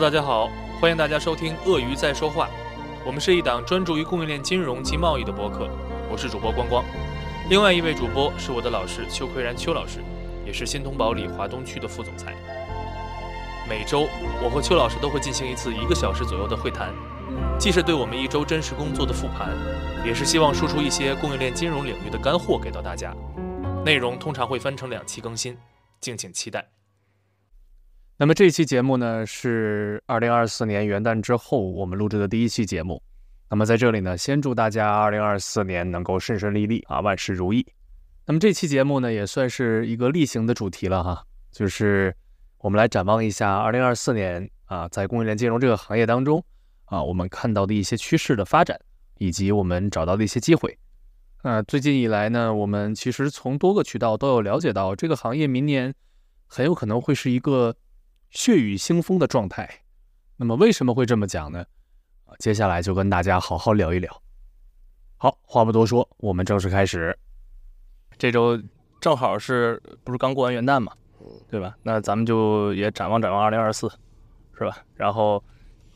大家好，欢迎大家收听《鳄鱼在说话》，我们是一档专注于供应链金融及贸易的播客，我是主播光光，另外一位主播是我的老师邱奎然邱老师，也是新通宝里华东区的副总裁。每周我和邱老师都会进行一次一个小时左右的会谈，既是对我们一周真实工作的复盘，也是希望输出一些供应链金融领域的干货给到大家。内容通常会分成两期更新，敬请期待。那么这期节目呢，是二零二四年元旦之后我们录制的第一期节目。那么在这里呢，先祝大家二零二四年能够顺顺利利啊，万事如意。那么这期节目呢，也算是一个例行的主题了哈，就是我们来展望一下二零二四年啊，在供应链金融这个行业当中啊，我们看到的一些趋势的发展，以及我们找到的一些机会。那最近以来呢，我们其实从多个渠道都有了解到，这个行业明年很有可能会是一个。血雨腥风的状态，那么为什么会这么讲呢？接下来就跟大家好好聊一聊。好，话不多说，我们正式开始。这周正好是不是刚过完元旦嘛，对吧？那咱们就也展望展望二零二四，是吧？然后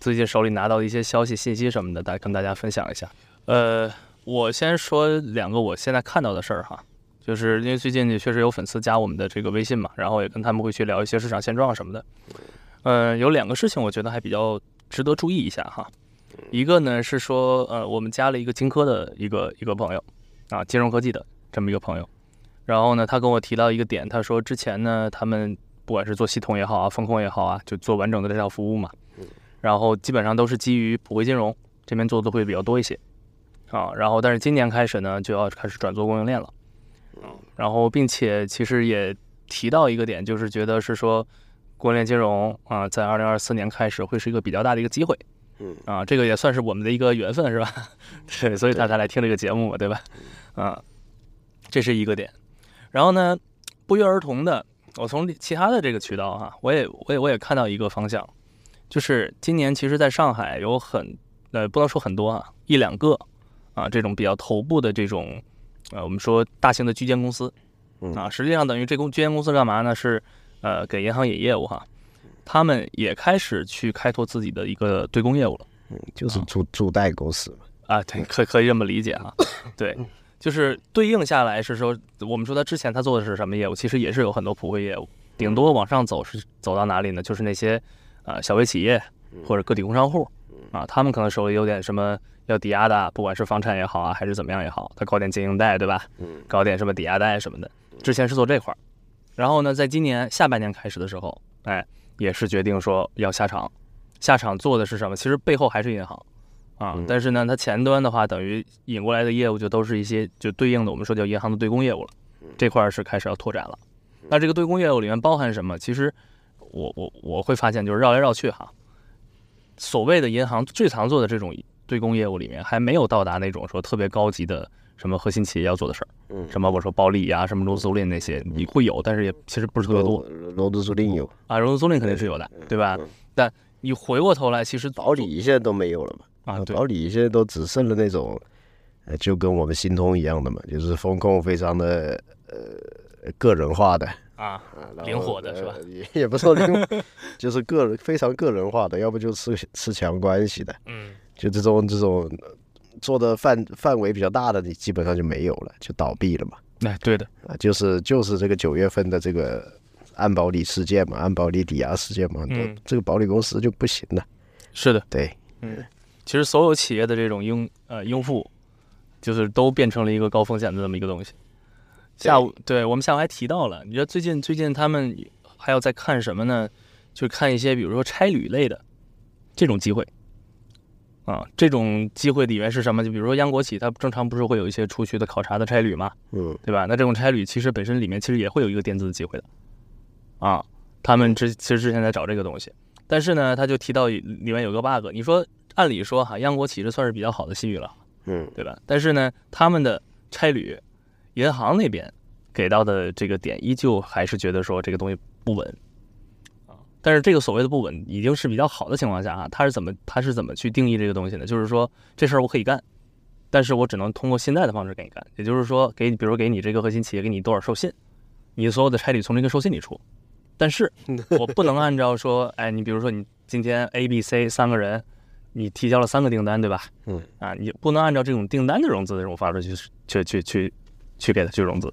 最近手里拿到的一些消息、信息什么的，大跟大家分享一下。呃，我先说两个我现在看到的事儿哈。就是因为最近也确实有粉丝加我们的这个微信嘛，然后也跟他们会去聊一些市场现状什么的。嗯，有两个事情我觉得还比较值得注意一下哈。一个呢是说，呃，我们加了一个金科的一个一个朋友啊，金融科技的这么一个朋友。然后呢，他跟我提到一个点，他说之前呢，他们不管是做系统也好啊，风控也好啊，就做完整的这套服务嘛。然后基本上都是基于普惠金融这边做的会比较多一些啊。然后但是今年开始呢，就要开始转做供应链了。然后，并且其实也提到一个点，就是觉得是说，供应链金融啊，在二零二四年开始会是一个比较大的一个机会。嗯啊，这个也算是我们的一个缘分，是吧？对，所以大家来听这个节目嘛，对吧？啊，这是一个点。然后呢，不约而同的，我从其他的这个渠道哈，我也我也我也看到一个方向，就是今年其实在上海有很呃，不能说很多啊，一两个啊，这种比较头部的这种。呃，我们说大型的居间公司，啊，实际上等于这公居间公司干嘛呢？是呃给银行引业务哈，他们也开始去开拓自己的一个对公业务了，嗯，就是租租贷公司啊，对，可可以这么理解哈，对，就是对应下来是说，我们说他之前他做的是什么业务？其实也是有很多普惠业务，顶多往上走是走到哪里呢？就是那些呃小微企业或者个体工商户，啊，他们可能手里有点什么。要抵押的，不管是房产也好啊，还是怎么样也好，他搞点经营贷，对吧？嗯，搞点什么抵押贷什么的。之前是做这块儿，然后呢，在今年下半年开始的时候，哎，也是决定说要下场。下场做的是什么？其实背后还是银行啊，但是呢，它前端的话，等于引过来的业务就都是一些就对应的我们说叫银行的对公业务了。这块儿是开始要拓展了。那这个对公业务里面包含什么？其实我我我会发现，就是绕来绕去哈，所谓的银行最常做的这种。对公业务里面还没有到达那种说特别高级的什么核心企业要做的事儿，嗯，什么我说保利呀，什么融资租赁那些，你会有，但是也其实不是特别多。融资租赁有啊，融资租赁肯定是有的，对吧？但你回过头来，其实保理现在都没有了嘛？啊，对保理现在都只剩了那种，呃，就跟我们新通一样的嘛，就是风控非常的呃个人化的啊，灵活的是吧？也 也不说灵，就是个人非常个人化的，要不就吃吃强关系的，嗯。就这种这种做的范范围比较大的，你基本上就没有了，就倒闭了嘛。哎，对的啊，就是就是这个九月份的这个安保理事件嘛，安保理抵押事件嘛，嗯，这个保理公司就不行了。是的，对，嗯，其实所有企业的这种应呃应付，就是都变成了一个高风险的这么一个东西。下午对我们下午还提到了，你说最近最近他们还要在看什么呢？就看一些比如说差旅类的这种机会。啊，这种机会里面是什么？就比如说央国企，它正常不是会有一些出去的考察的差旅嘛，嗯，对吧？那这种差旅其实本身里面其实也会有一个垫资的机会的，啊，他们之其实之前在找这个东西，但是呢，他就提到里面有个 bug。你说按理说哈，央国企这算是比较好的信誉了，嗯，对吧？但是呢，他们的差旅，银行那边给到的这个点依旧还是觉得说这个东西不稳啊。但是这个所谓的不稳，已经是比较好的情况下啊，他是怎么他是怎么去定义这个东西呢？就是说这事儿我可以干，但是我只能通过信贷的方式给你干，也就是说给你，比如给你这个核心企业给你多少授信，你所有的差旅从这个授信里出，但是 我不能按照说，哎，你比如说你今天 A、B、C 三个人，你提交了三个订单，对吧？嗯，啊，你不能按照这种订单的融资的这种方式去去去去去给他去融资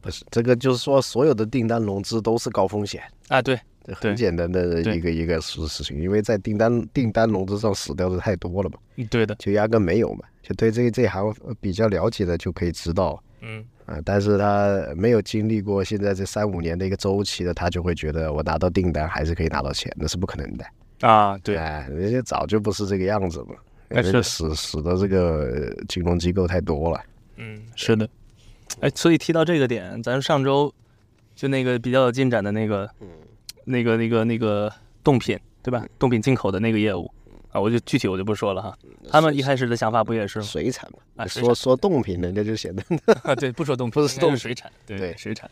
不是这个，就是说所有的订单融资都是高风险，啊。对，这很简单的一个一个事事情，因为在订单订单融资上死掉的太多了嘛，嗯对的，就压根没有嘛，就对这这行呃比较了解的就可以知道。嗯，啊，但是他没有经历过现在这三五年的一个周期的，他就会觉得我拿到订单还是可以拿到钱，那是不可能的。啊，对，哎，人家早就不是这个样子嘛，那是的死死的这个呃金融机构太多了。嗯，是的。哎，所以提到这个点，咱上周就那个比较有进展的那个，嗯那个那个那个冻品，对吧？冻品进口的那个业务啊，我就具体我就不说了哈。他们一开始的想法不也是吗？水产嘛，啊说说冻品，人家就显得啊，对，不说冻品，不是冻水产，对对水产。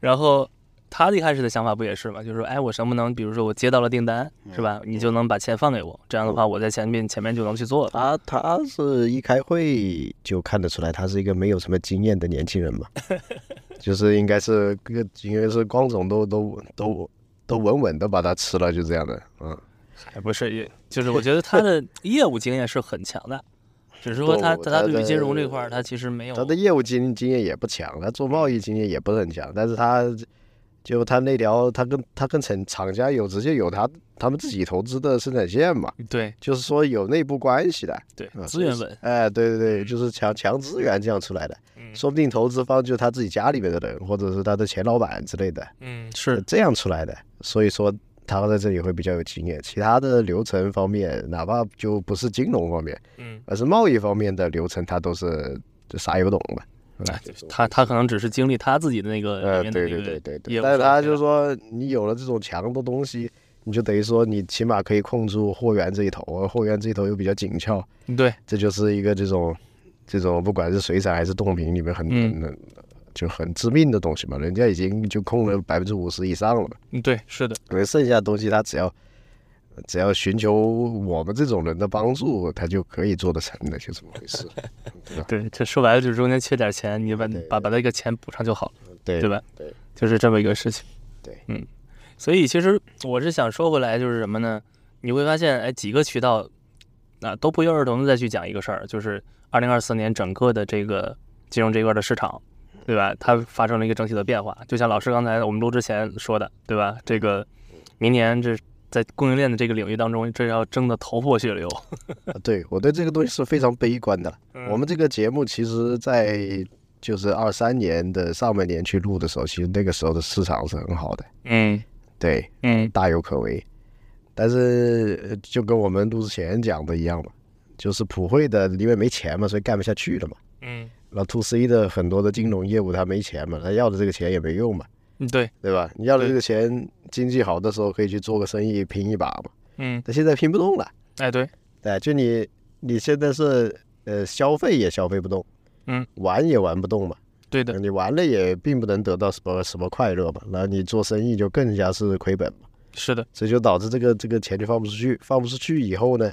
然后他一开始的想法不也是嘛，就是说，哎，我能不能，比如说我接到了订单，是吧？你就能把钱放给我，这样的话，我在前面前面就能去做了。他他是一开会就看得出来，他是一个没有什么经验的年轻人嘛，就是应该是个应该是光总都都都都稳稳的把他吃了，就这样的，嗯。还，不是，也就是我觉得他的 业务经验是很强的，只是说他不他对于金融这块儿，他其实没有他的业务经经验也不强，他做贸易经验也不是很强，但是他就他那条，他跟他跟厂厂家有直接有他他们自己投资的生产线嘛，对。就是说有内部关系的，对啊资源稳，哎，对对对，就是强强资源这样出来的，嗯。说不定投资方就是他自己家里面的人，或者是他的前老板之类的，嗯，是。这样出来的，所以说他在这里会比较有经验。其他的流程方面，哪怕就不是金融方面，嗯，而是贸易方面的流程，他都是就啥也不懂的。哎他他可能只是经历他自己的那个里呃，对对对对对，但是他就是说，你有了这种强的东西，你就等于说你起码可以控住货源这一头，而货源这一头又比较紧俏，对。这就是一个这种这种不管是水产还是冻品里面很、嗯。很就很致命的东西嘛，人家已经就控了百分之五十以上了嘛，嗯对是的，因为剩下的东西他只要只要寻求我们这种人的帮助，他就可以做得成的，就这么回事，对，这说白了就是中间缺点钱，你把把把那个钱补上就好了，对对吧？对，就是这么一个事情。对，嗯，所以其实我是想说回来，就是什么呢？你会发现，哎，几个渠道啊都不约而同的再去讲一个事儿，就是二零二四年整个的这个金融这一块的市场，对吧？它发生了一个整体的变化。就像老师刚才我们录之前说的，对吧？这个明年这在供应链的这个领域当中，这要争得头破血流。啊对我对这个东西是非常悲观的。嗯我们这个节目其实，在就是二三年的上半年去录的时候，其实那个时候的市场是很好的，嗯对，嗯大有可为。但是呃就跟我们录之前讲的一样嘛，就是普惠的因为没钱嘛，所以干不下去了嘛。嗯然后 to C 的很多的金融业务他没钱嘛，他要的这个钱也没用嘛，嗯，对，对吧？你要的这个钱，经济好的时候可以去做个生意拼一把嘛，嗯，但现在拼不动了。哎对，对，就你你现在是呃消费也消费不动，嗯，玩也玩不动嘛，对的，你玩了也并不能得到什么什么快乐嘛，然后你做生意就更加是亏本嘛，是的，这就导致这个这个钱就放不出去，放不出去以后呢，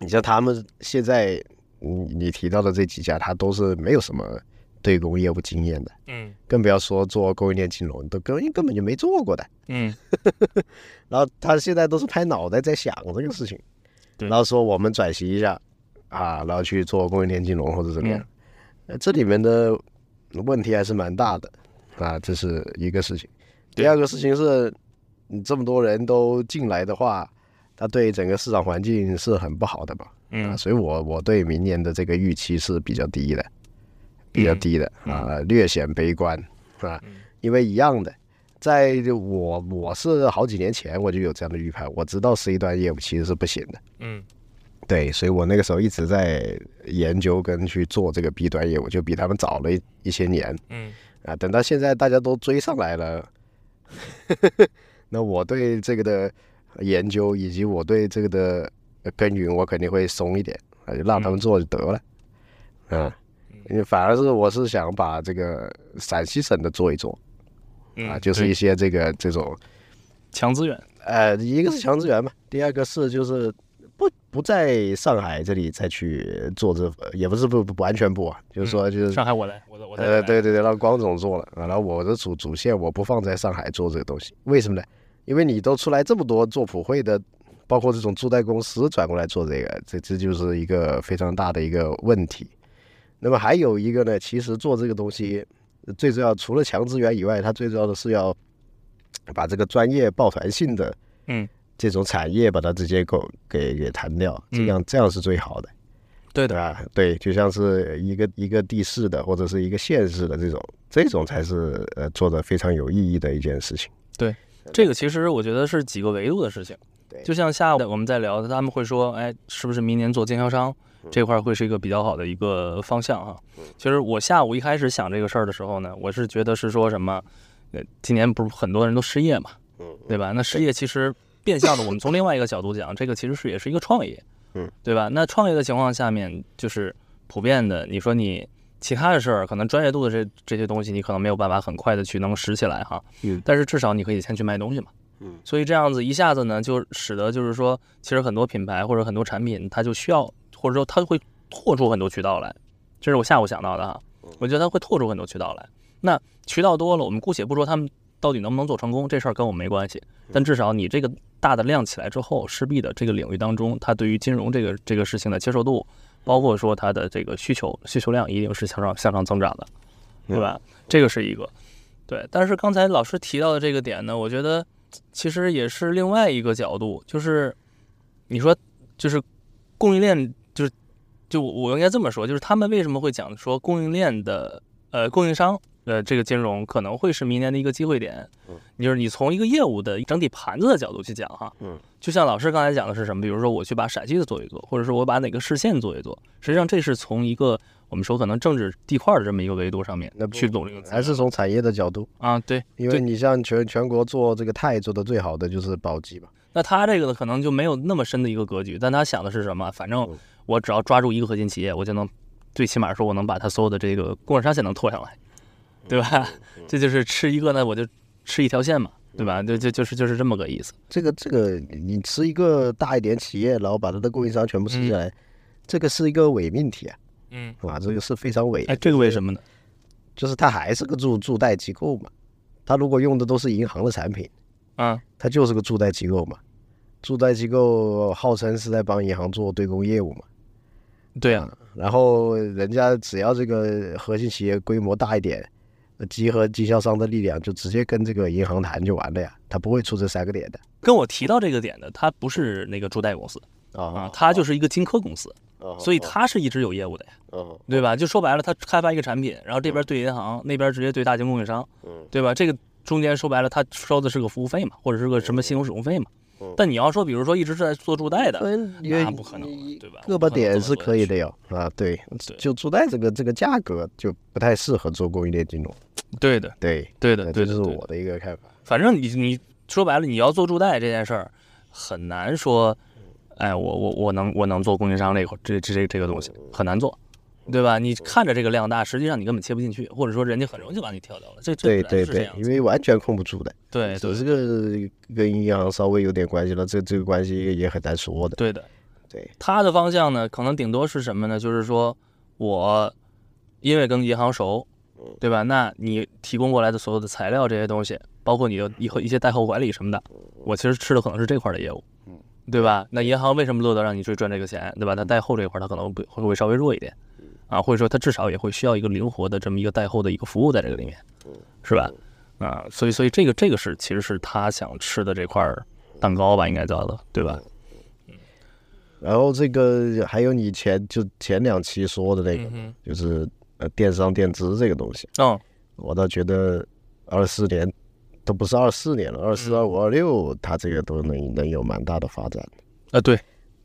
你像他们现在你你提到的这几家，他都是没有什么对公业务经验的，嗯。更不要说做供应链金融，都根根本就没做过的。嗯。然后他现在都是拍脑袋在想这个事情，对。然后说我们转型一下啊，然后去做供应链金融或者怎么样，这里面的问题还是蛮大的啊，这是一个事情。第二个事情是，你这么多人都进来的话，他对整个市场环境是很不好的嘛，啊，嗯所以我我对明年的这个预期是比较低的，比较低的、嗯。啊，略显悲观啊嗯，因为一样的，在我我是好几年前我就有这样的预判，我知道 C 端业务其实是不行的，嗯。对，所以我那个时候一直在研究跟去做这个 B 端业务，就比他们早了一一些年嗯。啊。等到现在大家都追上来了，那我对这个的研究以及我对这个的呃耕耘，我肯定会松一点啊，就让他们做就得了。嗯，反而是我是想把这个陕西省的做一做嗯啊，就是一些这个这种强资源，呃，一个是强资源嘛，第二个是就是不不在上海这里再去做这，呃也不是不不完全不啊，就是说就是、上海我来，我我来对对对，让光总做了，啊然后我的主主线我不放在上海做这个东西，为什么呢？因为你都出来这么多做普惠的包括这种租贷公司转过来做这个，这这就是一个非常大的一个问题。那么还有一个呢，其实做这个东西最重要，除了强资源以外，它最重要的是要把这个专业抱团性的嗯这种产业把它直接给给给谈掉，这样这样是最好的。对的？对，就像是一个一个地市的或者是一个县市的这种，这种才是呃做的非常有意义的一件事情。对这个其实我觉得是几个维度的事情。对就像下午我们在聊，他们会说，哎，是不是明年做经销商这块儿会是一个比较好的一个方向哈？其实我下午一开始想这个事儿的时候呢，我是觉得是说什么，呃，今年不是很多人都失业嘛，嗯对吧？那失业其实变相的，我们从另外一个角度讲，这个其实是也是一个创业，嗯，对吧？那创业的情况下面，就是普遍的，你说你其他的事儿，可能专业度的这这些东西，你可能没有办法很快的去能拾起来哈，嗯但是至少你可以先去卖东西嘛，嗯所以这样子一下子呢，就使得就是说，其实很多品牌或者很多产品，它就需要或者说它会拓出很多渠道来，这是我下午想到的哈。我觉得它会拓出很多渠道来。那渠道多了，我们姑且不说他们到底能不能做成功，这事儿跟我们没关系。但至少你这个大的量起来之后，势必的这个领域当中，它对于金融这个这个事情的接受度，包括说它的这个需求需求量，一定是向上向上增长的，对吧？这个是一个。对，但是刚才老师提到的这个点呢，我觉得其实也是另外一个角度，就是你说就是供应链，就是就我应该这么说，就是他们为什么会讲说供应链的呃供应商呃这个金融可能会是明年的一个机会点，嗯就是你从一个业务的整体盘子的角度去讲哈，嗯，就像老师刚才讲的是什么，比如说我去把陕西的做一做，或者说我把哪个市县做一做，实际上这是从一个我们说可能政治地块的这么一个维度上面那不去懂这个，还是从产业的角度，啊对，因为你像全全国做这个钛做的最好的就是宝鸡吧。那他这个呢，可能就没有那么深的一个格局，但他想的是什么？反正嗯我只要抓住一个核心企业，我就能最起码说我能把他所有的这个供应商线能拖上来，对吧？这就是吃一个呢，我就吃一条线嘛，对吧？就就就是就是这么个意思。这个这个，你吃一个大一点企业，然后把它的供应商全部吃下来，这个是一个伪命题啊，嗯，啊，这个是非常伪。哎，这个为什么呢？就是它还是个助助贷机构嘛，它如果用的都是银行的产品，啊，它就是个助贷机构嘛。助贷机构号称是在帮银行做对公业务嘛，对啊，然后人家只要这个核心企业规模大一点，呃集合经销商的力量，就直接跟这个银行谈就完了呀，他不会出这三个点的。跟我提到这个点的，他不是那个助贷公司。啊啊，他就是一个金科公司，啊所以他是一直有业务的呀，啊对吧？就说白了，他开发一个产品，然后这边对银行，那边直接对大型供应商，嗯。对吧？这个中间说白了，他收的是个服务费嘛，或者是个什么信用使用费嘛嗯。但你要说，比如说一直是在做助贷的，嗯，因为那不可能，对吧？个把点是可以的哟啊，对，对。就助贷这个这个价格就不太适合做供应链金融，对的，对，对的，呃对这是我的一个看法。反正你你说白了，你要做助贷这件事儿，很难说，哎，我我我能我能做供应商这块这这这这个东西很难做，对吧？你看着这个量大，实际上你根本切不进去，或者说人家很容易就把你跳掉了。这这对对对因为完全控不住的，对对只是个跟银行稍微有点关系了，这这个关系也很难说的。对的。对，他的方向呢，可能顶多是什么呢？就是说我因为跟银行熟，对吧？那你提供过来的所有的材料这些东西，包括你的以后一些贷后管理什么的，我其实吃的可能是这块的业务，对吧？那银行为什么乐得让你去赚这个钱，对吧？它贷后这一块它可能会会会稍微弱一点，啊，或者说它至少也会需要一个灵活的这么一个带后的一个服务在这个里面，是吧？啊，所以所以这个这个是其实是他想吃的这块儿蛋糕吧，应该叫的，对吧？然后这个还有你前就前两期说的那个，嗯就是呃电商电资这个东西，哼，嗯我倒觉得二四年都不是二四年了，二四、嗯二五、二六，它这个都能能有蛮大的发展。啊，对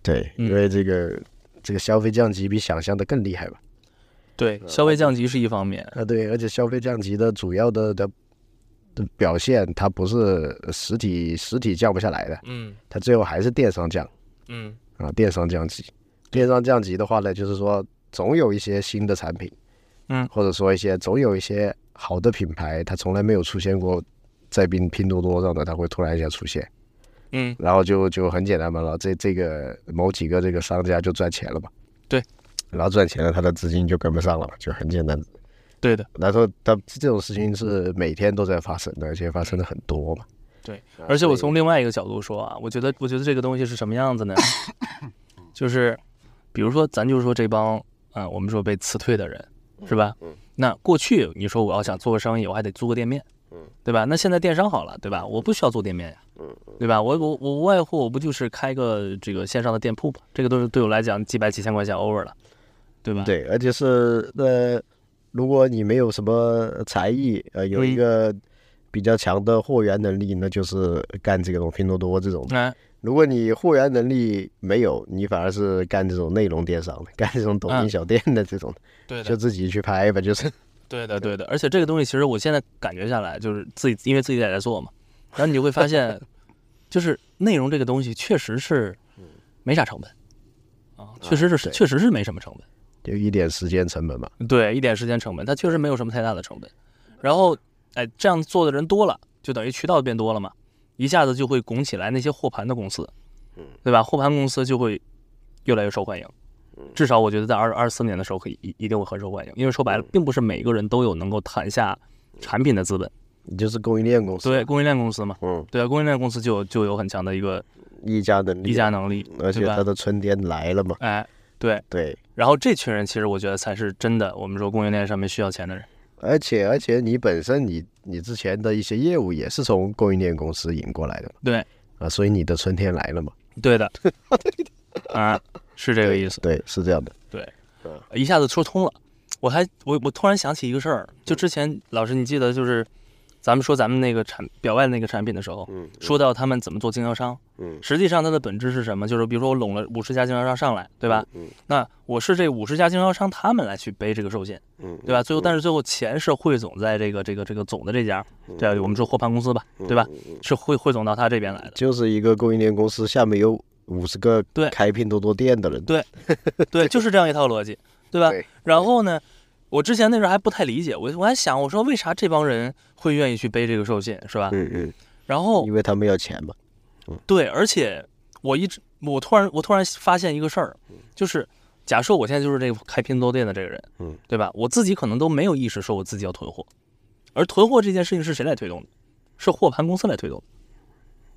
对，嗯因为这个这个消费降级比想象的更厉害吧？对，消费降级是一方面，啊，对，而且消费降级的主要的的的表现，它不是实体实体降不下来的，嗯。它最后还是电商降。嗯。啊，电商降级。电商降级的话呢，就是说总有一些新的产品，嗯。或者说一些总有一些好的品牌，它从来没有出现过在拼拼多多上的，它会突然一下出现，嗯，然后就就很简单嘛，然后这这个某几个这个商家就赚钱了嘛，对，然后赚钱了，他的资金就跟不上了嘛，就很简单。对的，然后他这种事情是每天都在发生的，而且发生的很多嘛。对啊，而且我从另外一个角度说啊，我觉得，我觉得这个东西是什么样子呢？就是，比如说，咱就说这帮啊、我们说被辞退的人，是吧？嗯那过去你说我要想做个生意，我还得租个店面，嗯对吧？那现在电商好了，对吧？我不需要做店面呀，嗯对吧？我我我无外乎我不就是开个这个线上的店铺吧？这个都是对我来讲几百几千块钱 over 了，对吧？对，而且是呃，如果你没有什么才艺，呃，有一嗯个比较强的货源能力，那就是干这种拼多多这种。的。哎，如果你货源能力没有，你反而是干这种内容电商的，干这种抖音嗯小店的这种的，对就自己去拍吧，就是。对的，对的，而且这个东西其实我现在感觉下来，就是自己因为自己也在做嘛，然后你就会发现，就是内容这个东西确实是没啥成本。啊，确实是对。确实是没什么成本，就一点时间成本嘛。对，一点时间成本，它确实没有什么太大的成本。然后，哎，这样做的人多了，就等于渠道变多了嘛，一下子就会拱起来那些货盘的公司，对吧？货盘公司就会越来越受欢迎。至少我觉得在二二四年的时候，可以一一定会很受欢迎，因为说白了，并不是每个人都有能够谈下产品的资本。你就是供应链公司，对，，供应链公司嘛，嗯，对啊，供应链公司就就有很强的一个议价能力，议价能力，而且它的春天来了嘛。哎，对。对，然后这群人其实我觉得才是真的，我们说供应链上面需要钱的人。而且而且你本身你你之前的一些业务也是从供应链公司引过来的嘛，对，啊，所以你的春天来了嘛。对的，啊，是这个意思。对，是这样的。对一下子说通了。我还我我突然想起一个事儿，就之前老师你记得就是咱们说咱们那个产表外的那个产品的时候，嗯说到他们怎么做经销商，嗯实际上它的本质是什么？就是比如说我拢了五十家经销商上来，对吧？嗯那我是这五十家经销商他们来去背这个寿险，嗯，对吧？最后但是最后钱是汇总在这个这个这个总的这家，对吧？我们说货盘公司吧，对吧？是汇汇总到他这边来的。就是一个供应链公司下面有五十个对开拼多多店的人。对对，就是这样一套逻辑，对吧？对然后呢，我之前那时候还不太理解，我我还想，我说为啥这帮人会愿意去背这个授信，是吧？嗯嗯，然后因为他们要钱嘛。对，而且我一直我突然我突然发现一个事儿，就是假设我现在就是这个开拼多多店的这个人，嗯，对吧？我自己可能都没有意识说我自己要囤货，而囤货这件事情是谁来推动的？是货盘公司来推动的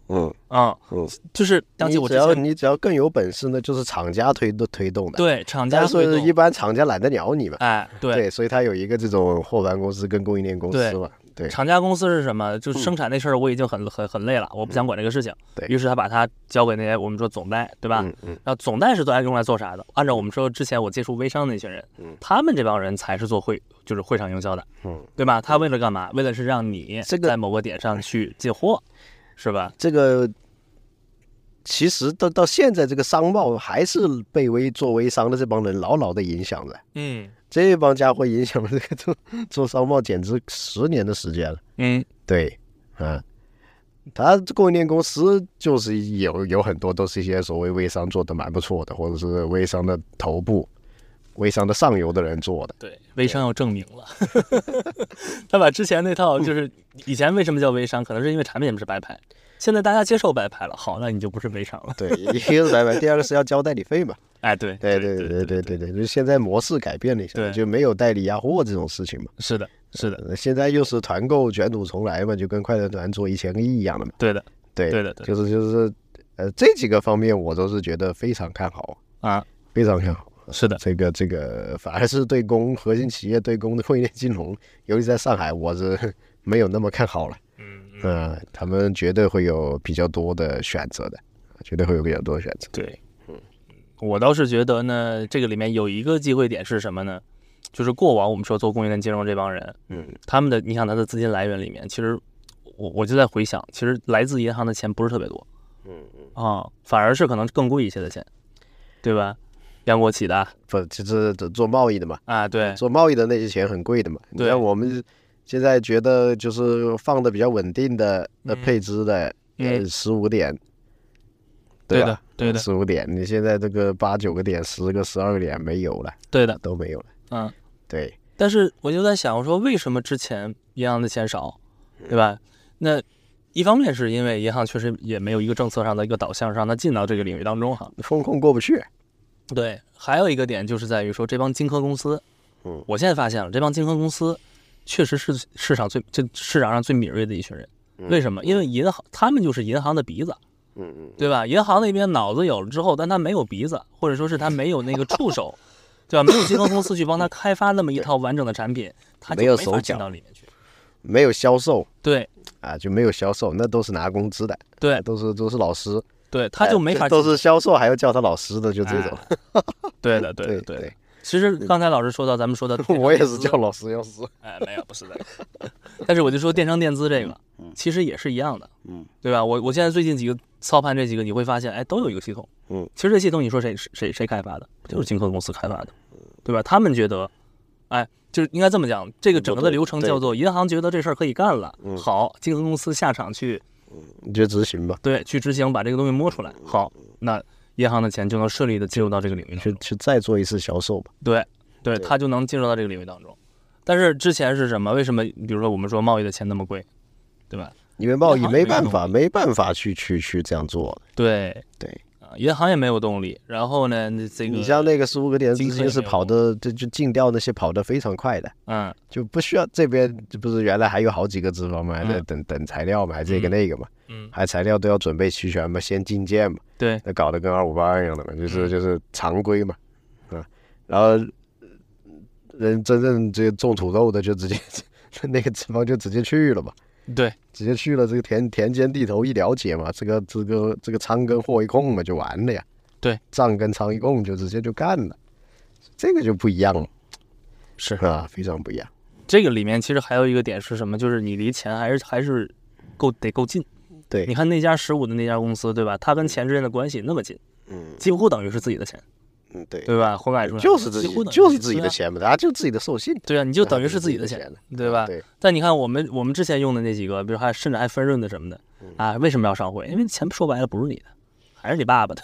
嗯啊、嗯，就是想起你只要你只要更有本事呢，就是厂家推动推动的。，对厂家但推动是一般厂家懒得鸟你嘛。哎对对，所以他有一个这种货盘公司跟供应链公司嘛。对，厂家公司是什么？就是生产那事儿我已经很很很累了，我不想管这个事情。对于是他把它交给那些我们说总代，对吧？嗯嗯然后总代是都爱用来做啥的？按照我们说之前我接触微商的那群人，嗯他们这帮人才是做会就是会场营销的，嗯，对吧？他为了干嘛？为了是让你这个在某个点上去进货，是吧？这个其实到到现在，这个商贸还是被微做微商的这帮人牢牢的影响着。嗯这帮家伙影响了这个做做商贸，简直十年的时间了。嗯，对，啊，他供应链公司就是有有很多都是一些所谓微商做的蛮不错的，或者是微商的头部、微商的上游的人做的。对，微商要证明了，他把之前那套就是以前为什么叫微商，可能是因为产品是白牌，现在大家接受白牌了，好，那你就不是微商了。对，一个是白牌，第二个是要交代理费嘛。哎，对对对对对对对，就是现在模式改变了一下，对就没有代理压货这种事情嘛。是的，是的，呃现在又是团购卷土重来嘛，就跟快乐团做一千个亿一样的嘛。对的对对的就是就是，呃，这几个方面我都是觉得非常看好，啊，非常看好。是的，这个这个反而是对公核心企业对公的供应链金融，尤其在上海，我是没有那么看好了。嗯嗯、他们绝对会有比较多的选择的，绝对会有比较多的选择。对，嗯我倒是觉得呢，这个里面有一个机会点是什么呢？就是过往我们说做供应链金融这帮人，嗯他们的你想他的资金来源里面，其实我我就在回想，其实来自银行的钱不是特别多嗯嗯，啊，反而是可能更贵一些的钱，对吧？央国企的不，就是做贸易的嘛，啊，对做贸易的那些钱很贵的嘛。你对像我们现在觉得就是放的比较稳定的呃嗯配置的，呃嗯十五点，对？的对的十五点，你现在这个八九个点、十个、十二个点没有了，对的，都没有了。嗯。对，但是我就在想，我说为什么之前银行的钱少，对吧？那一方面是因为银行确实也没有一个政策上的一个导向，让它进到这个领域当中哈。风控过不去。对，还有一个点就是在于说这帮金科公司，嗯。我现在发现了这帮金科公司确实是市场最这市场上最敏锐的一群人，为什么？因为银行他们就是银行的鼻子，嗯嗯，对吧？银行那边脑子有了之后，但他没有鼻子，或者说是他没有那个触手，对吧？没有金科公司去帮他开发那么一套完整的产品，他就没有没法进手脚。到里面去。没有销售。对。啊，就没有销售，那都是拿工资的，对。都是都是老师，对，他就哎没法进都是销售还要叫他老师的，就这种。哎对的，对的，对 对的。其实刚才老师说到，咱们说的 我也是叫老师要师。哎，没有，不是的。但是我就说电商电资这个，其实也是一样的，嗯，对吧？我我现在最近几个操盘这几个，你会发现，哎，都有一个系统，嗯，其实这系统你说谁谁谁开发的？就是金科公司开发的，对吧？他们觉得，哎，就是应该这么讲，这个整个的流程叫做银行觉得这事儿可以干了，嗯好，金科公司下场去你就执行吧，对去执行，把这个东西摸出来，好，那银行的钱就能顺利的进入到这个领域。去去再做一次销售吧。对，对，对他就能进入到这个领域当中。但是之前是什么？为什么？比如说我们说贸易的钱那么贵，对吧？因为贸易没没办法，没办法去去去这样做。对对啊，银行也没有动力。然后呢，这个你像那个十五个点的金资金是跑的，这就尽调那些跑得非常快的，嗯，就不需要这边不是原来还有好几个资方嘛，还在嗯等等材料嘛，还这个那个嘛，嗯，还材料都要准备齐全嘛，先进件嘛，对那搞得跟二五八一样的嘛，就是嗯就是常规嘛，啊，然后人真正这个种土豆的就直接 那个脂肪就直接去了嘛。对直接去了这个田田间地头一了解嘛，这个这个这个仓跟货一控嘛就完了呀。对，账跟仓一控就直接就干了，这个就不一样了是啊，非常不一样。这个里面其实还有一个点是什么？就是你离钱还是还是够得够近。对你看那家十五的那家公司，对吧？他跟钱之间的关系那么近，嗯几乎等于是自己的钱，嗯，对，对吧？混改出来就是自己就是自己的钱嘛，他就自己的授信，对啊，你就等于是自己的钱钱，对吧？对，但你看我们我们之前用的那几个，比如还甚至还分润的什么的嗯啊，为什么要上会？因为钱说白了不是你的，还是你爸爸的，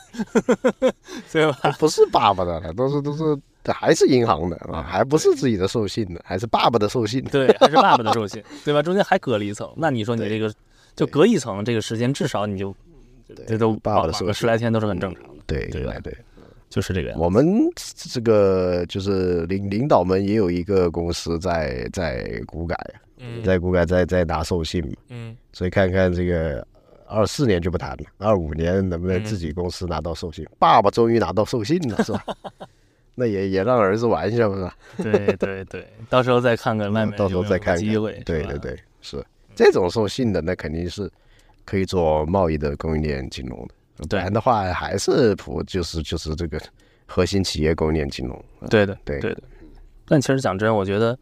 对吧？不是爸爸的了，都是都是还是银行的啊，还不是自己的授信的，还是爸爸的授信。对，还是爸爸的授信，对吧？中间还隔了一层，那你说你这个就隔一层，这个时间至少你就这都爸爸的授信十来天都是很正常的，对对吧对，就是这个样子。我们这个就是领领导们也有一个公司在在股改，嗯。在股改在在拿授信嘛，嗯。所以看看这个二四年就不谈了，二五年能不能嗯自己公司拿到授信？爸爸终于拿到授信了，是吧？那也也让儿子玩一下，是吧？对对对，到时候再看看外面到时候再看看。机会，对对，对，是。这种授信的，那肯定是可以做贸易的供应链金融的，不对然的话还是普就是就是这个核心企业供应链金融。对的对对的。但其实讲真，我觉得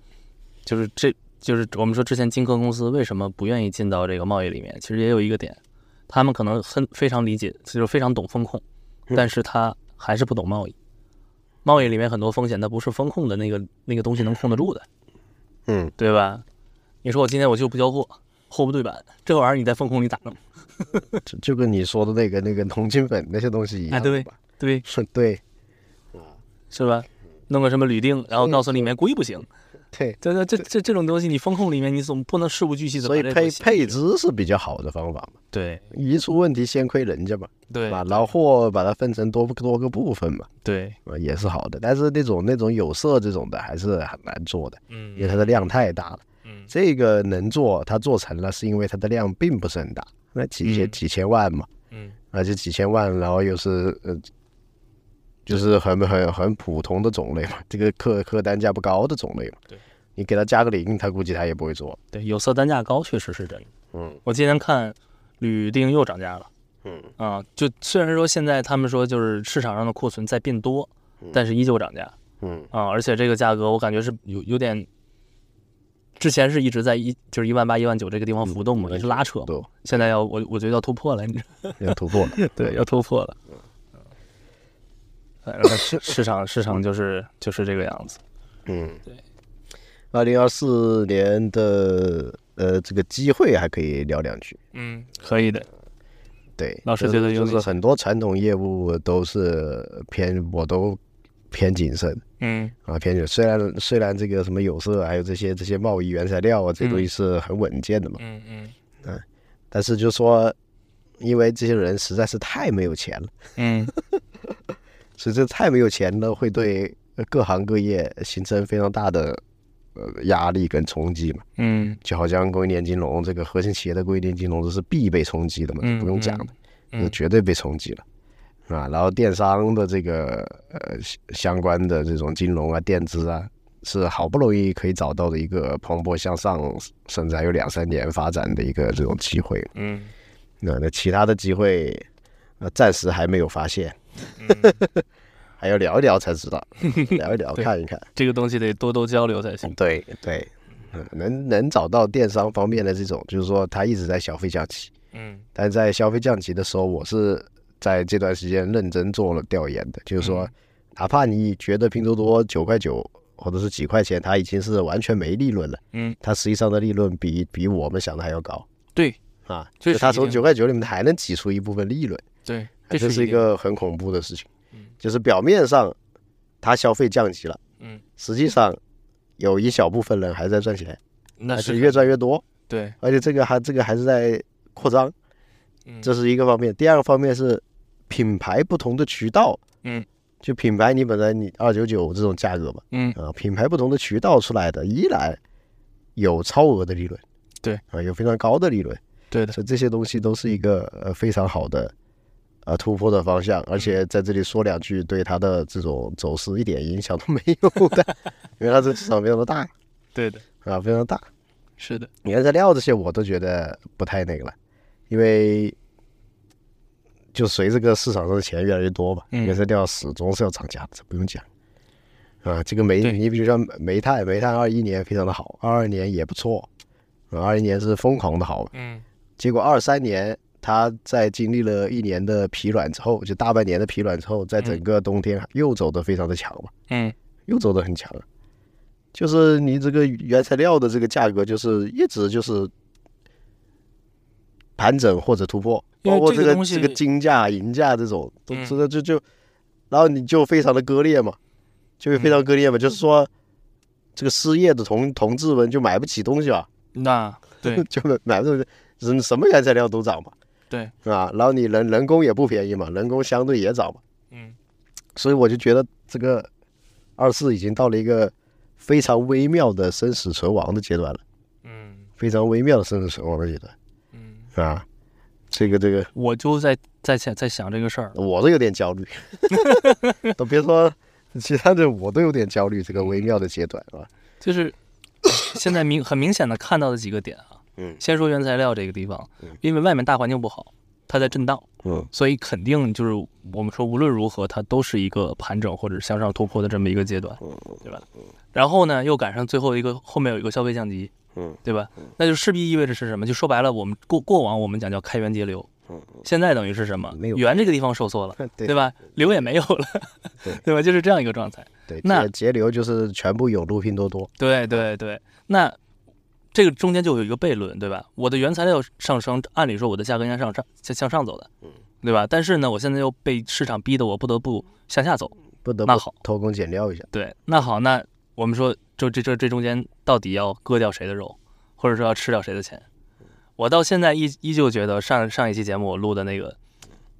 就是这就是我们说之前金科公司为什么不愿意进到这个贸易里面，其实也有一个点，他们可能很非常理解，就是非常懂风控，嗯但是他还是不懂贸易。贸易里面很多风险，它不是风控的那个那个东西能控得住的，嗯，对吧？你说我今天我就不交货，货不对版，这玩意儿你在风控里咋弄？就就跟你说的那个那个铜金粉那些东西一样哎对吧？对，对是吧？弄个什么铝锭，然后告诉里面硅不行，对，这这这这这种东西，你风控里面你总不能事无巨细的所以配配置置是比较好的方法嘛。对一出问题先亏人家嘛，对把老货把它分成多多个部分嘛，对，啊也是好的。但是那种那种有色这种的还是很难做的，嗯因为它的量太大了。嗯。这个能做，它做成了，是因为它的量并不是很大，那几千、嗯。几千万嘛，嗯。而且几千万，然后又是呃，就是很很很普通的种类嘛，这个客客单价不高的种类嘛。对，你给他加个零，他估计他也不会做。对，有色单价高确实是真的。嗯。我今天看铝锭又涨价了。嗯。啊，就虽然说现在他们说就是市场上的库存在变多，但是依旧涨价。嗯。啊，而且这个价格我感觉是有有点。之前是一直在一就是一万八一万九这个地方浮动嘛，嗯也是拉扯嘛。现在要我我觉得要突破了，你知道 要突破了。对，要突破了。反正市市场市场就是就是这个样子。嗯，对。二零二四年的呃这个机会还可以聊两句。嗯可以的，对，老师觉得有就是很多传统业务都是偏，我都偏谨慎。嗯啊，偏谨慎。虽然虽然这个什么有色，还有这些这些贸易原材料啊，这东西是很稳健的嘛，嗯嗯嗯但是就说，因为这些人实在是太没有钱了，嗯，所以这太没有钱了，会对呃各行各业形成非常大的呃压力跟冲击嘛。嗯就好像供应链金融这个核心企业的供应链金融这是必被冲击的嘛，嗯不用讲的，嗯是绝对被冲击了。啊，然后电商的这个呃相相关的这种金融啊、电子啊，是好不容易可以找到的一个蓬勃向上，甚至还有两三年发展的一个这种机会。嗯那那其他的机会，呃，暂时还没有发现，嗯，还要聊一聊才知道，聊一聊 看一看。这个东西得多多交流才行。对对，嗯能能找到电商方面的这种，就是说他一直在消费降级，嗯但在消费降级的时候，我是在这段时间认真做了调研的，就是说嗯，哪怕你觉得拼多多九块九或者是几块钱，它已经是完全没利润了，嗯，它实际上的利润比比我们想的还要高。对。啊，就是它从九块九里面还能挤出一部分利润，对，这是一个很恐怖的事情。嗯，就是表面上它消费降级了，嗯，实际上有一小部分人还在赚钱，那是越赚越多，对，而且这个还这个还是在扩张，嗯。这是一个方面。第二个方面是品牌不同的渠道，嗯，就品牌你本来你二九九这种价格嘛，嗯。啊，品牌不同的渠道出来的依然有超额的利润，对。啊，有非常高的利润，对的，所以这些东西都是一个呃非常好的呃突破的方向，而且在这里说两句，对它的这种走势一点影响都没有的，因为它这个市场非常的大。对的，啊，非常大。是的，原材料这些我都觉得不太那个了，因为就随这个市场上的钱越来越多吧，嗯原材料始终是要涨价的，这不用讲。啊，这个煤，你比如说煤炭，煤炭二一年非常的好，二二年也不错，啊，二一年是疯狂的好，嗯结果二三年它在经历了一年的疲软之后，就大半年的疲软之后，在整个冬天又走的非常的强嘛，嗯又走的很强了。就是你这个原材料的这个价格，就是一直就是盘整或者突破，包括这个这个金价、银价这种，都嗯这个就就，然后你就非常的割裂嘛，就会非常割裂嘛，就是说这个失业的同同志们就买不起东西啊，那对 就买买不起，什什么原材料都涨嘛，对，是吧，然后你人人工也不便宜嘛，人工相对也涨嘛，嗯所以我就觉得这个二四已经到了一个非常微妙的生死存亡的阶段了，嗯非常微妙的生死存亡的阶段嗯，啊。这个这个，我就在在想在想这个事儿，我都有点焦虑，都别说其他的，我都有点焦虑。这个微妙的阶段啊，就是现在明很明显的看到的几个点啊，嗯。先说原材料这个地方嗯，因为外面大环境不好，它在震荡，嗯。所以肯定就是我们说无论如何它都是一个盘整或者向上突破的这么一个阶段，嗯。对吧？然后呢，又赶上最后一个后面有一个消费降级，嗯对吧？那就势必意味着是什么？就说白了，我们过过往我们讲叫开源节流，嗯，现在等于是什么？没有源这个地方收缩了，对对吧？流也没有了，对 对吧？就是这样一个状态。对，那节节流就是全部涌入拼多多，对对对，那这个中间就有一个悖论，对吧？我的原材料上升，按理说我的价格应该上上向向上走的，嗯对吧？但是呢，我现在又被市场逼得我不得不向下走。不得不那好偷工减料一下。对，那好，那我们说，就这这这中间到底要割掉谁的肉，或者说要吃掉谁的钱？我到现在依依旧觉得上上一期节目我录的那个，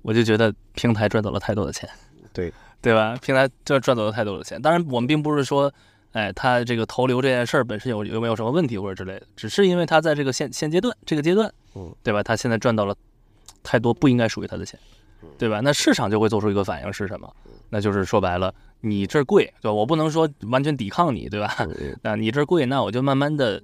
我就觉得平台赚走了太多的钱，对对吧？平台赚赚走了太多的钱。当然，我们并不是说，哎，他这个投流这件事儿本身有有没有什么问题或者之类的，只是因为他在这个现现阶段这个阶段，嗯，对吧？他现在赚到了太多不应该属于他的钱，对吧？那市场就会做出一个反应是什么？那就是说白了，你这儿贵，对吧？我不能说完全抵抗你，对吧？嗯 那你这儿贵，那我就慢慢的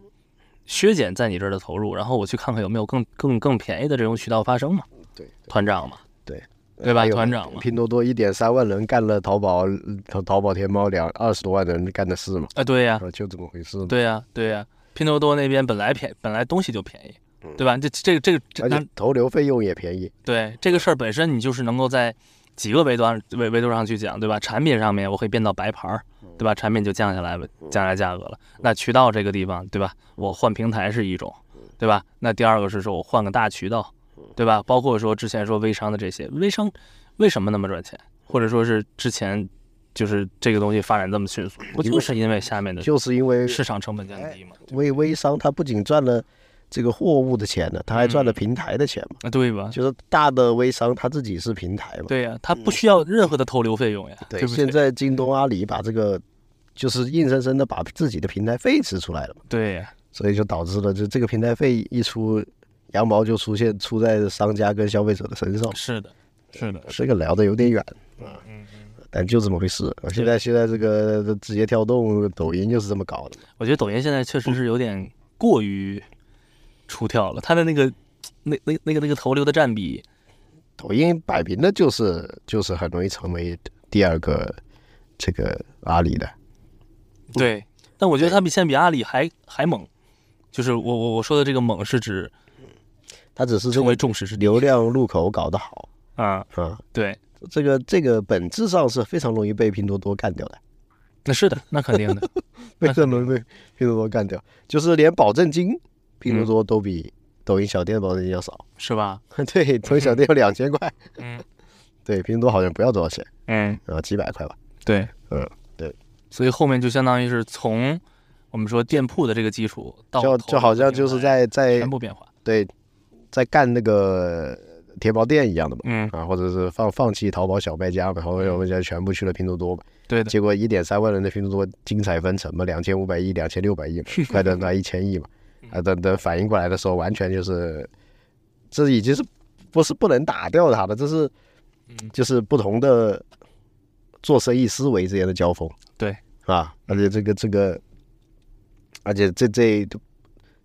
削减在你这儿的投入，然后我去看看有没有更更更便宜的这种渠道发生嘛，对，团长嘛，对。对吧？有团长嘛。拼多多一点三万人干了淘宝、淘淘宝天猫两二十多万人干的事嘛，啊，对呀、啊就这么回事嘛。对呀、对呀、拼多多那边本来便本来东西就便宜，对吧？这这个这个而且投流费用也便宜，对这个事儿本身，你就是能够在几个维度上维维度上去讲，对吧？产品上面我可以变到白牌儿，对吧？产品就降下来降下来价格了。那渠道这个地方，对吧？我换平台是一种，对吧？那第二个是说我换个大渠道，对吧？包括说之前说微商的这些，微商为什么那么赚钱，或者说是之前就是这个东西发展这么迅速，不就是因为下面的就是因为市场成本降低嘛？微微商它不仅赚了这个货物的钱呢，他还赚了平台的钱嘛。啊，对吧？就是大的微商他自己是平台嘛。对呀、他不需要任何的投流费用呀，对，对对？现在京东、阿里把这个就是硬生生的把自己的平台费吃出来了嘛，对，所以就导致了就这个平台费一出，羊毛就出现出在商家跟消费者的身上。是的，是的，这个聊的有点远啊，嗯嗯，但就这么回事。现在现在这个字节跳动、抖音就是这么搞的。我觉得抖音现在确实是有点过于出跳了，他的那个那那那个那个头流的占比，抖音摆明的就是就是很容易成为第二个这个阿里的。对，但我觉得他比现在比阿里还还猛，就是我我我说的这个猛是指他只是这成为重视是流量入口搞得好。啊，啊，对，这个这个本质上是非常容易被拼多多干掉的，那是的，那肯定的，非常容易被拼多多干掉，就是连保证金拼嗯。多多都比抖音小店的保证金要少。是吧？对，抖音小店要两千块，嗯。对，拼多多好像不要多少钱，嗯，啊，几百块吧。对，嗯，对，所以后面就相当于是从我们说店铺的这个基础到就就好像就是在在全部变化，对，在干那个天猫店一样的嘛。嗯，啊，或者是放放弃淘宝小卖家嘛，然后我们家全部去了拼多多嘛，对的，结果一点三万人的拼多多精彩纷呈嘛，两千五百亿、两千六百亿嘛，快等到一千亿嘛，啊，等等反应过来的时候，完全就是，这已经是不是不能打掉他的，这是嗯就是不同的做生意思维之间的交锋，对啊，而且这个这个，而且这这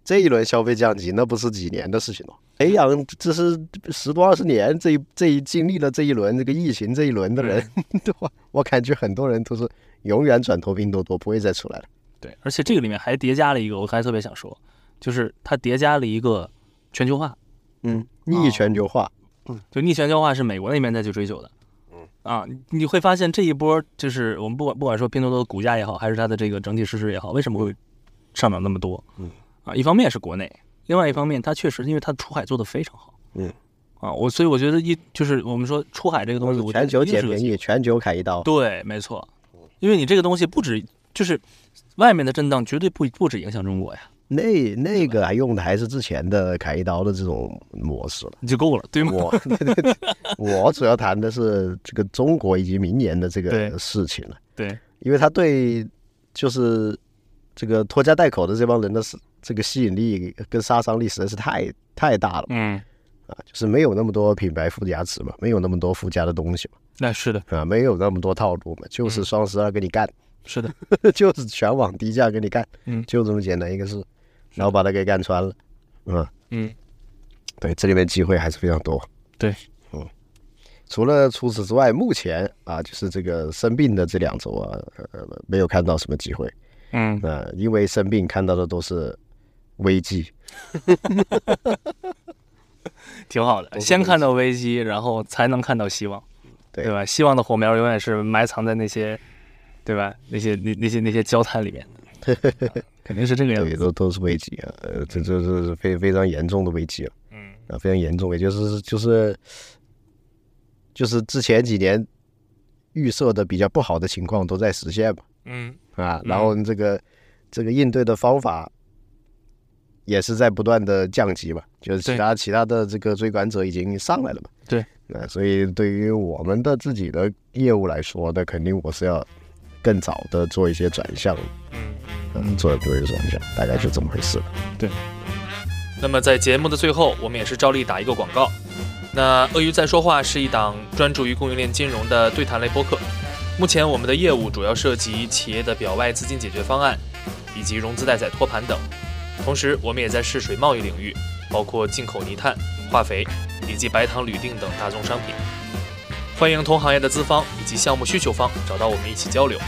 这一轮消费降级，那不是几年的事情了。培养这是十多二十年，这一这一经历了这一轮这个疫情这一轮的人，对吧？我感觉很多人都是永远转投拼多多，不会再出来了。对，而且这个里面还叠加了一个，我刚才特别想说，就是它叠加了一个全球化，嗯，逆全球化，嗯就逆全球化是美国那边在去追求的。嗯啊，你会发现这一波就是我们不管不管说拼多多的股价也好，还是它的这个整体市值也好，为什么会上涨那么多？嗯，啊，一方面是国内，另外一方面它确实因为它的出海做得非常好。嗯，啊，我所以我觉得一就是我们说出海这个东西，我全球捡便宜，全球砍一刀。对，没错，因为你这个东西不止就是外面的震荡绝对不不止影响中国呀，那那个还用的还是之前的砍一刀的这种模式了。就够了，对吗？我 对对对，我主要谈的是这个中国以及明年的这个事情了，对，因为他对就是这个拖家带口的这帮人的是这个吸引力跟杀伤力实在是太太大了嗯，啊，就是没有那么多品牌附加值嘛，没有那么多附加的东西嘛，那是的，啊，没有那么多套路嘛，就是双十二给你干，是的，就是全网低价给你干，嗯。就这么简单一个事，然后把它给干穿了，嗯。嗯，对，这里面机会还是非常多。对，嗯，除了除此之外，目前啊，就是这个生病的这两周啊，呃，没有看到什么机会。嗯，呃，因为生病看到的都是危机。挺好的，先看到危机，然后才能看到希望，对对吧？希望的火苗永远是埋藏在那些，对吧？那些那那些那些焦炭里面的，啊 肯定是这个样子对，子。都都是危机啊，呃，这这这是非非常严重的危机啊嗯啊，非常严重也，就是就是就是之前几年预设的比较不好的情况都在实现嘛。嗯，啊，然后这个这个应对的方法也是在不断的降级嘛，就是其他其他的这个追赶者已经上来了嘛。对，那所以对于我们的自己的业务来说，那肯定我是要更早的做一些转向，嗯嗯，做做一个转向，大概就这么回事对。那么在节目的最后，我们也是照例打一个广告。那鳄鱼在说话是一档专注于供应链金融的对谈类播客。目前我们的业务主要涉及企业的表外资金解决方案，以及融资贷载托盘等。同时，我们也在试水贸易领域，包括进口泥炭、化肥以及白糖、铝锭等大宗商品。欢迎同行业的资方以及项目需求方找到我们一起交流，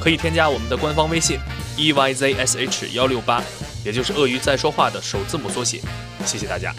可以添加我们的官方微信 e y z s h 幺六八，也就是鳄鱼在说话的首字母缩写。谢谢大家。